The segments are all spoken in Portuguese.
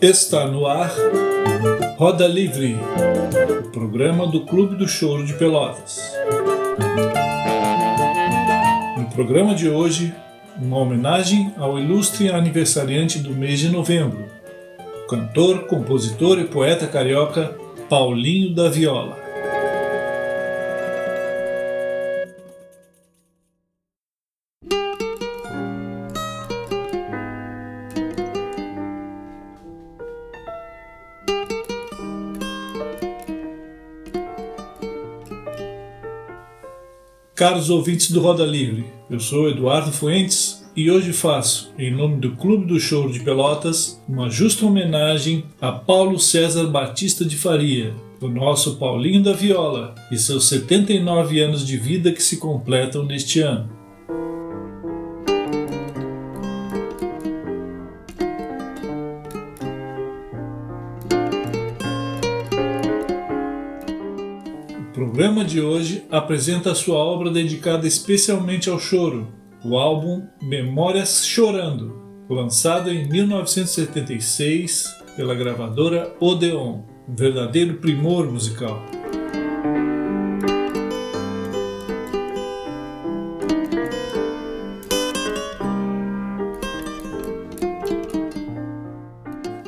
Está no ar Roda Livre, o programa do Clube do Choro de Pelotas. No programa de hoje, uma homenagem ao ilustre aniversariante do mês de novembro, o cantor, compositor e poeta carioca Paulinho da Viola. Caros ouvintes do Roda Livre, eu sou Eduardo Fuentes e hoje faço, em nome do Clube do Choro de Pelotas, uma justa homenagem a Paulo César Batista de Faria, o nosso Paulinho da Viola, e seus 79 anos de vida que se completam neste ano. De hoje apresenta sua obra dedicada especialmente ao choro, o álbum Memórias Chorando, lançado em 1976 pela gravadora Odeon, um verdadeiro primor musical.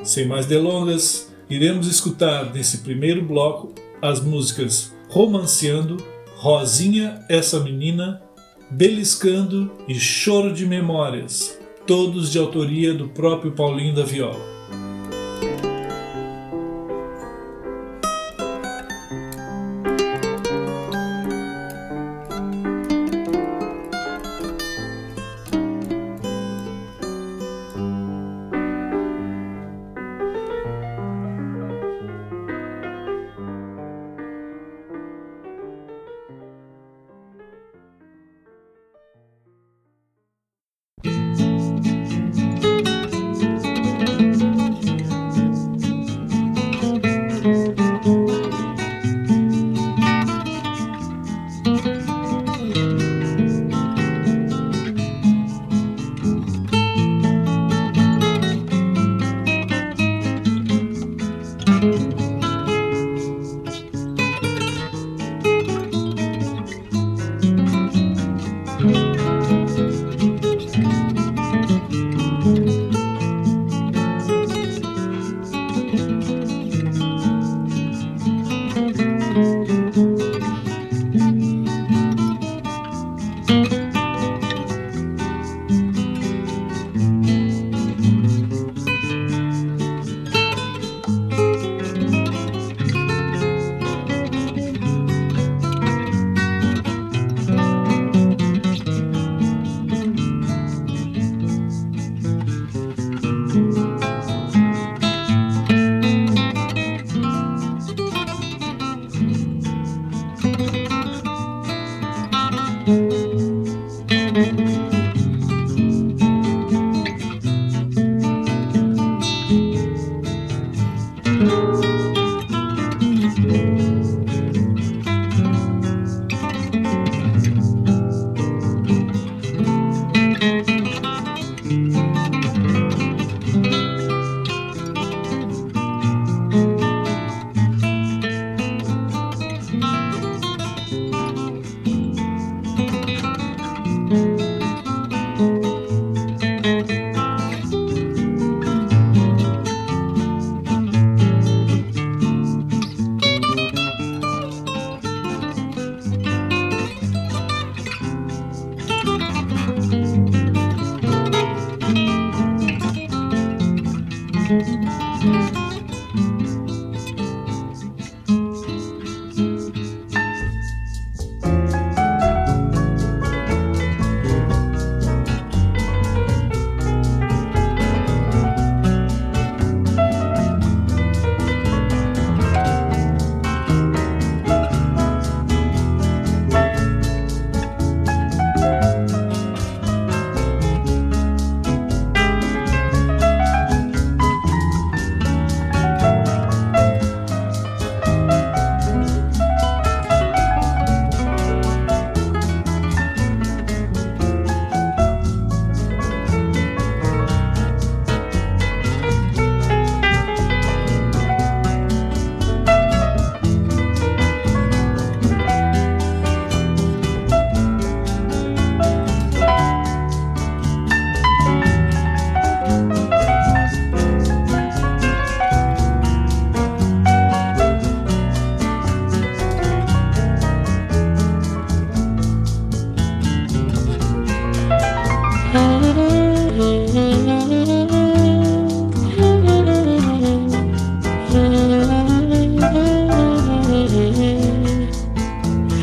Sem mais delongas, iremos escutar nesse primeiro bloco as músicas romanceando, Rosinha, essa menina, beliscando e choro de memórias, todos de autoria do próprio Paulinho da Viola.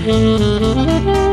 Música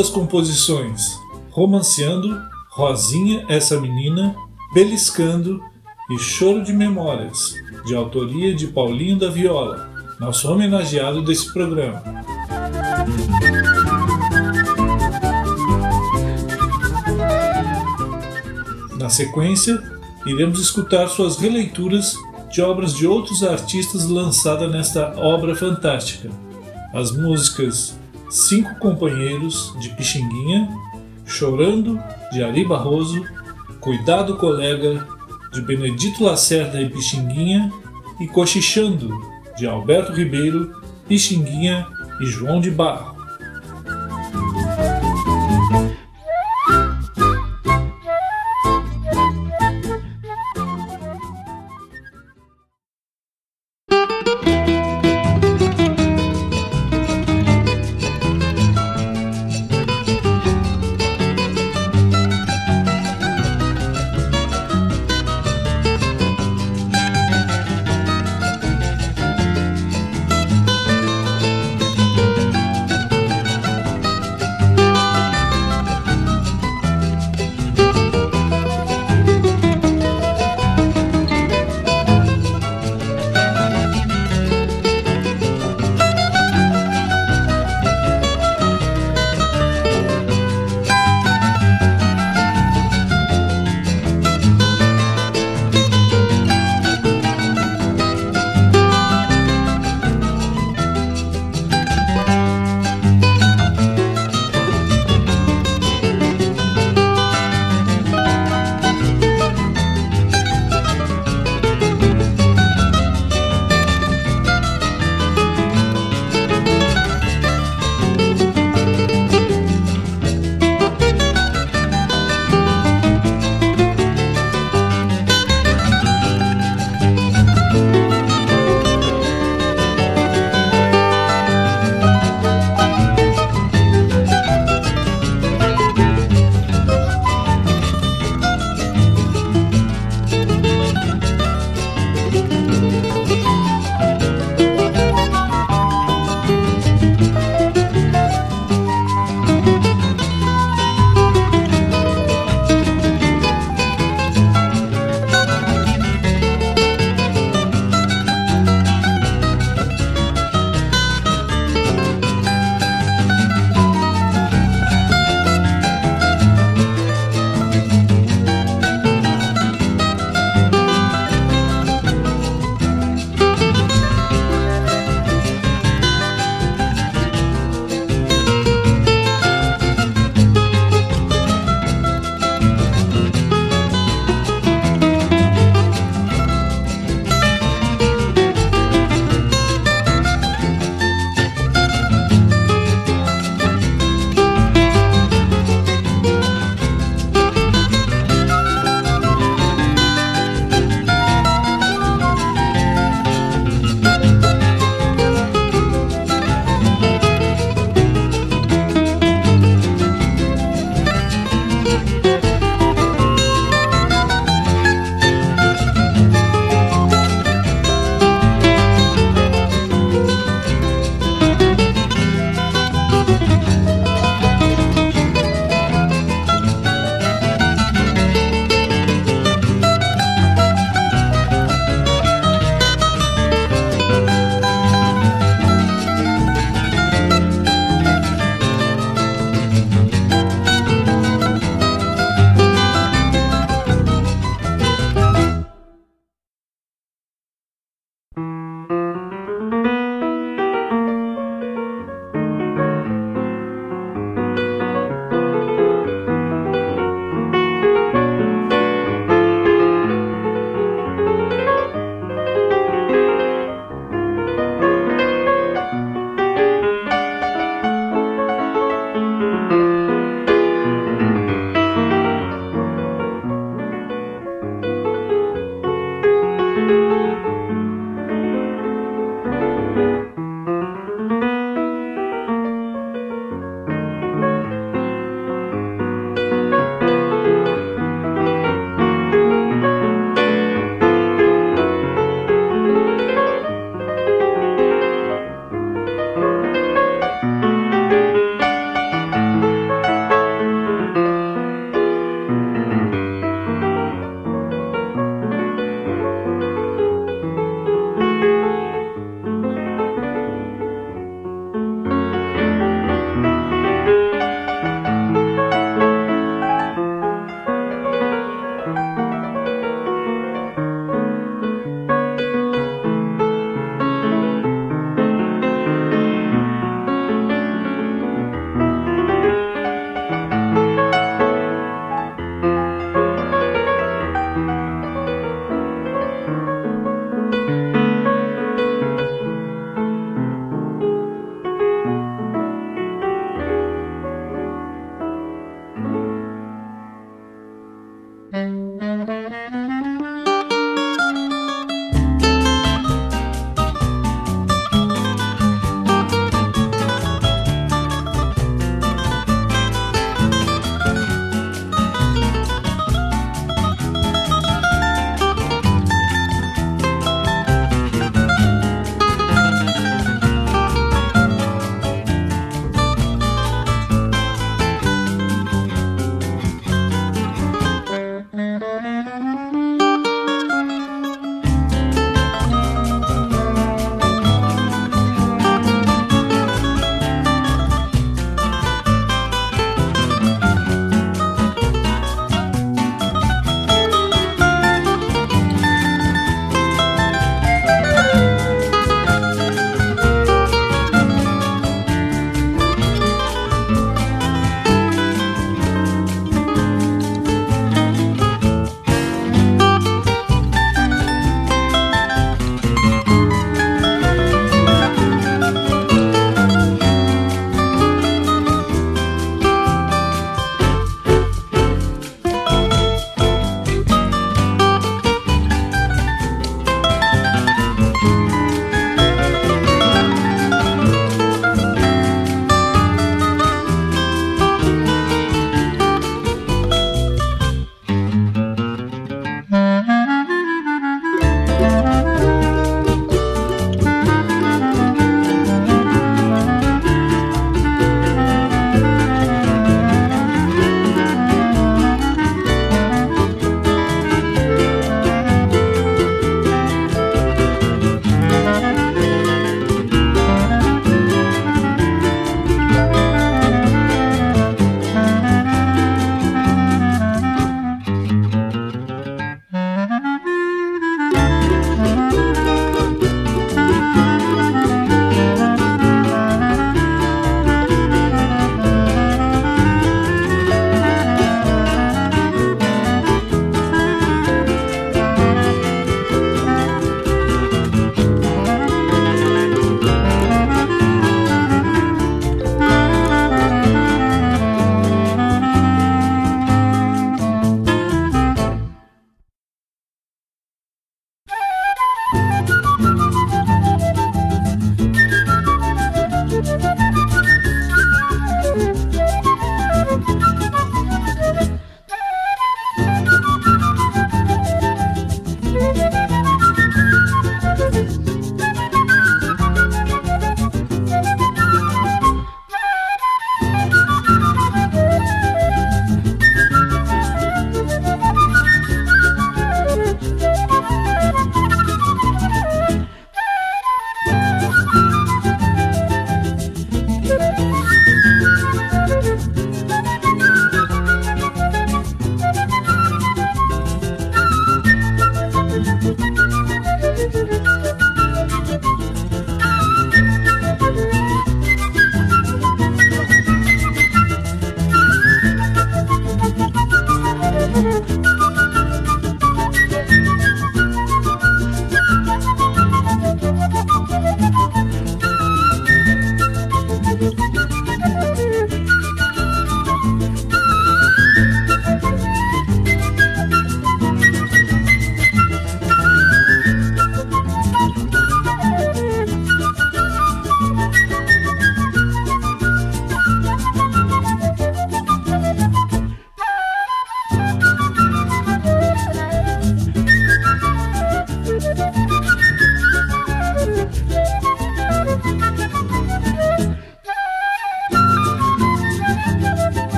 as composições Romanceando, Rosinha, essa menina, Beliscando e Choro de Memórias, de autoria de Paulinho da Viola, nosso homenageado desse programa. Na sequência, iremos escutar suas releituras de obras de outros artistas lançadas nesta obra fantástica. As músicas Cinco Companheiros, de Pixinguinha, Chorando, de Ari Barroso, Cuidado Colega, de Benedito Lacerda e Pixinguinha, e Cochichando, de Alberto Ribeiro, Pixinguinha e João de Barro.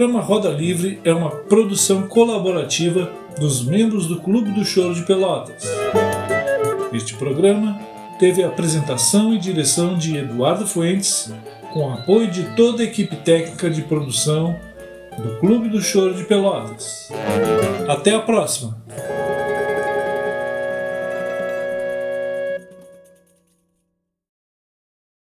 Programa Roda Livre é uma produção colaborativa dos membros do Clube do Choro de Pelotas. Este programa teve a apresentação e direção de Eduardo Fuentes, com apoio de toda a equipe técnica de produção do Clube do Choro de Pelotas. Até a próxima!